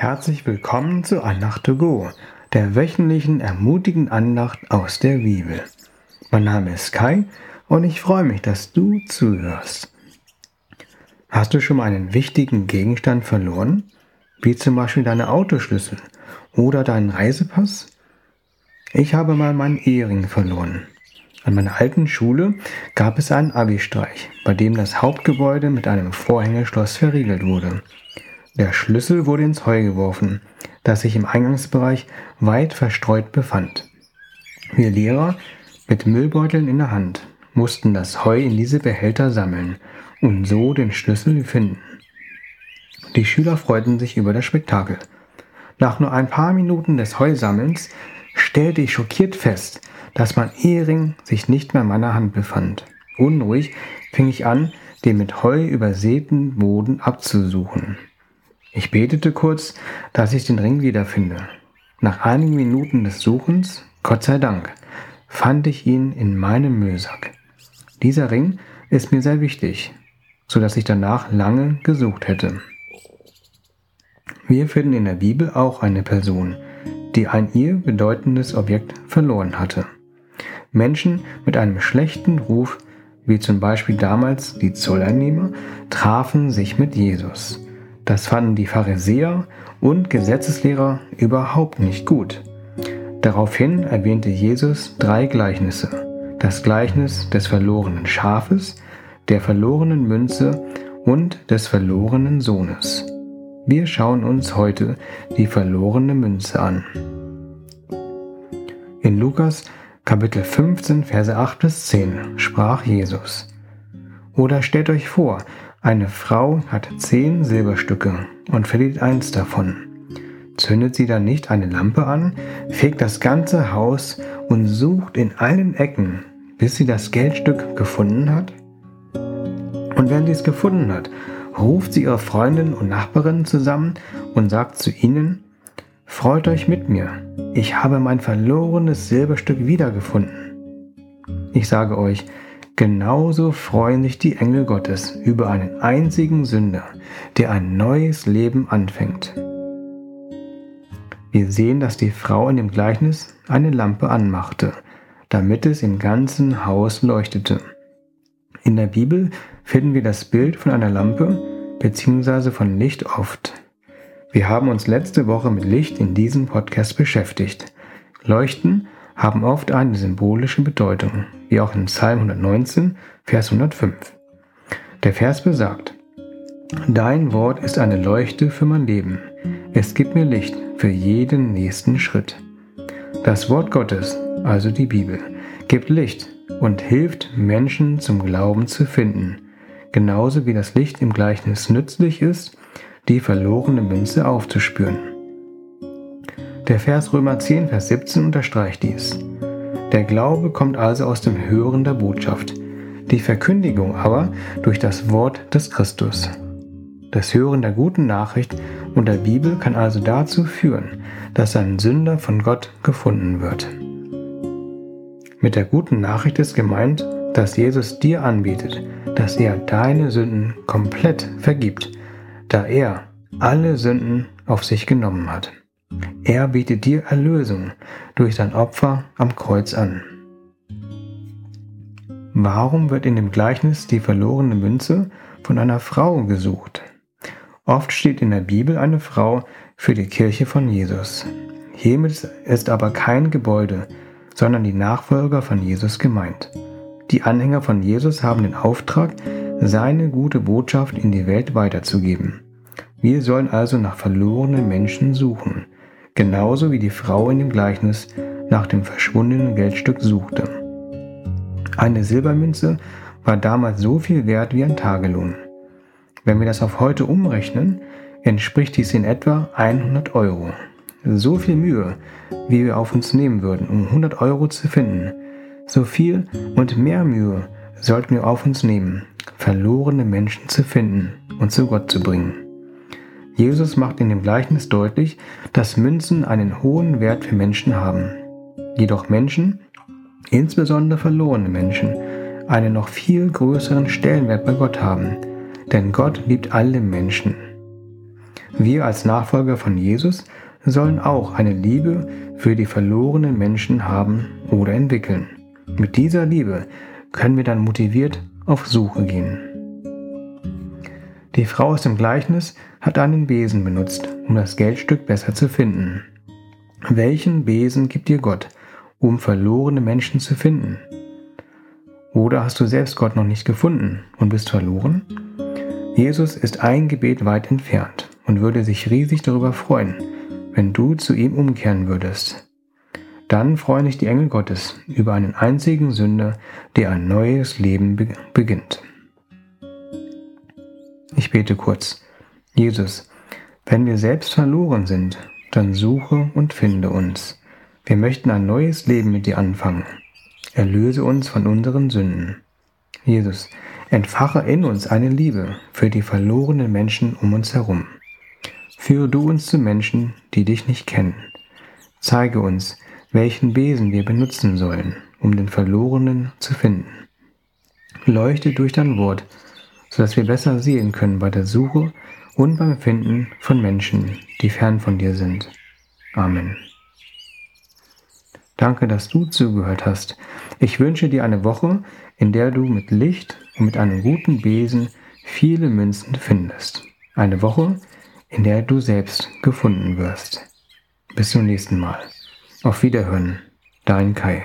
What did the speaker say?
Herzlich willkommen zu Andacht to go, der wöchentlichen ermutigenden Andacht aus der Bibel. Mein Name ist Kai und ich freue mich, dass du zuhörst. Hast du schon mal einen wichtigen Gegenstand verloren, wie zum Beispiel deine Autoschlüssel oder deinen Reisepass? Ich habe mal meinen Ehering verloren. An meiner alten Schule gab es einen Abi-Streich, bei dem das Hauptgebäude mit einem Vorhängeschloss verriegelt wurde. Der Schlüssel wurde ins Heu geworfen, das sich im Eingangsbereich weit verstreut befand. Wir Lehrer mit Müllbeuteln in der Hand mussten das Heu in diese Behälter sammeln und so den Schlüssel finden. Die Schüler freuten sich über das Spektakel. Nach nur ein paar Minuten des Heusammelns stellte ich schockiert fest, dass mein Ehering sich nicht mehr in meiner Hand befand. Unruhig fing ich an, den mit Heu übersäten Boden abzusuchen. Ich betete kurz, dass ich den Ring wiederfinde. Nach einigen Minuten des Suchens, Gott sei Dank, fand ich ihn in meinem Müllsack. Dieser Ring ist mir sehr wichtig, so dass ich danach lange gesucht hätte. Wir finden in der Bibel auch eine Person, die ein ihr bedeutendes Objekt verloren hatte. Menschen mit einem schlechten Ruf, wie zum Beispiel damals die Zolleinnehmer, trafen sich mit Jesus. Das fanden die Pharisäer und Gesetzeslehrer überhaupt nicht gut. Daraufhin erwähnte Jesus drei Gleichnisse. Das Gleichnis des verlorenen Schafes, der verlorenen Münze und des verlorenen Sohnes. Wir schauen uns heute die verlorene Münze an. In Lukas Kapitel 15, Verse 8 bis 10 sprach Jesus. Oder stellt euch vor, eine Frau hat zehn Silberstücke und verliert eins davon. Zündet sie dann nicht eine Lampe an, fegt das ganze Haus und sucht in allen Ecken, bis sie das Geldstück gefunden hat? Und wenn sie es gefunden hat, ruft sie ihre Freundin und Nachbarinnen zusammen und sagt zu ihnen, Freut euch mit mir, ich habe mein verlorenes Silberstück wiedergefunden. Ich sage euch, Genauso freuen sich die Engel Gottes über einen einzigen Sünder, der ein neues Leben anfängt. Wir sehen, dass die Frau in dem Gleichnis eine Lampe anmachte, damit es im ganzen Haus leuchtete. In der Bibel finden wir das Bild von einer Lampe bzw. von Licht oft. Wir haben uns letzte Woche mit Licht in diesem Podcast beschäftigt. Leuchten haben oft eine symbolische Bedeutung, wie auch in Psalm 119, Vers 105. Der Vers besagt, Dein Wort ist eine Leuchte für mein Leben. Es gibt mir Licht für jeden nächsten Schritt. Das Wort Gottes, also die Bibel, gibt Licht und hilft Menschen zum Glauben zu finden, genauso wie das Licht im Gleichnis nützlich ist, die verlorene Münze aufzuspüren. Der Vers Römer 10, Vers 17 unterstreicht dies. Der Glaube kommt also aus dem Hören der Botschaft, die Verkündigung aber durch das Wort des Christus. Das Hören der guten Nachricht und der Bibel kann also dazu führen, dass ein Sünder von Gott gefunden wird. Mit der guten Nachricht ist gemeint, dass Jesus dir anbietet, dass er deine Sünden komplett vergibt, da er alle Sünden auf sich genommen hat. Er bietet dir Erlösung durch sein Opfer am Kreuz an. Warum wird in dem Gleichnis die verlorene Münze von einer Frau gesucht? Oft steht in der Bibel eine Frau für die Kirche von Jesus. Hiermit ist aber kein Gebäude, sondern die Nachfolger von Jesus gemeint. Die Anhänger von Jesus haben den Auftrag, seine gute Botschaft in die Welt weiterzugeben. Wir sollen also nach verlorenen Menschen suchen, genauso wie die Frau in dem Gleichnis nach dem verschwundenen Geldstück suchte. Eine Silbermünze war damals so viel wert wie ein Tagelohn. Wenn wir das auf heute umrechnen, entspricht dies in etwa 100 Euro. So viel Mühe, wie wir auf uns nehmen würden, um 100 Euro zu finden, so viel und mehr Mühe sollten wir auf uns nehmen, verlorene Menschen zu finden und zu Gott zu bringen. Jesus macht in dem Gleichnis deutlich, dass Münzen einen hohen Wert für Menschen haben. Jedoch Menschen, insbesondere verlorene Menschen, einen noch viel größeren Stellenwert bei Gott haben, denn Gott liebt alle Menschen. Wir als Nachfolger von Jesus sollen auch eine Liebe für die verlorenen Menschen haben oder entwickeln. Mit dieser Liebe können wir dann motiviert auf Suche gehen. Die Frau aus dem Gleichnis hat einen Besen benutzt, um das Geldstück besser zu finden. Welchen Besen gibt dir Gott, um verlorene Menschen zu finden? Oder hast du selbst Gott noch nicht gefunden und bist verloren? Jesus ist ein Gebet weit entfernt und würde sich riesig darüber freuen, wenn du zu ihm umkehren würdest. Dann freuen sich die Engel Gottes über einen einzigen Sünder, der ein neues Leben beginnt. Ich bete kurz. Jesus, wenn wir selbst verloren sind, dann suche und finde uns. Wir möchten ein neues Leben mit dir anfangen. Erlöse uns von unseren Sünden. Jesus, entfache in uns eine Liebe für die verlorenen Menschen um uns herum. Führe du uns zu Menschen, die dich nicht kennen. Zeige uns, welchen Besen wir benutzen sollen, um den Verlorenen zu finden. Leuchte durch dein Wort, sodass wir besser sehen können bei der Suche und beim Finden von Menschen, die fern von dir sind. Amen. Danke, dass du zugehört hast. Ich wünsche dir eine Woche, in der du mit Licht und mit einem guten Besen viele Münzen findest. Eine Woche, in der du selbst gefunden wirst. Bis zum nächsten Mal. Auf Wiederhören. Dein Kai.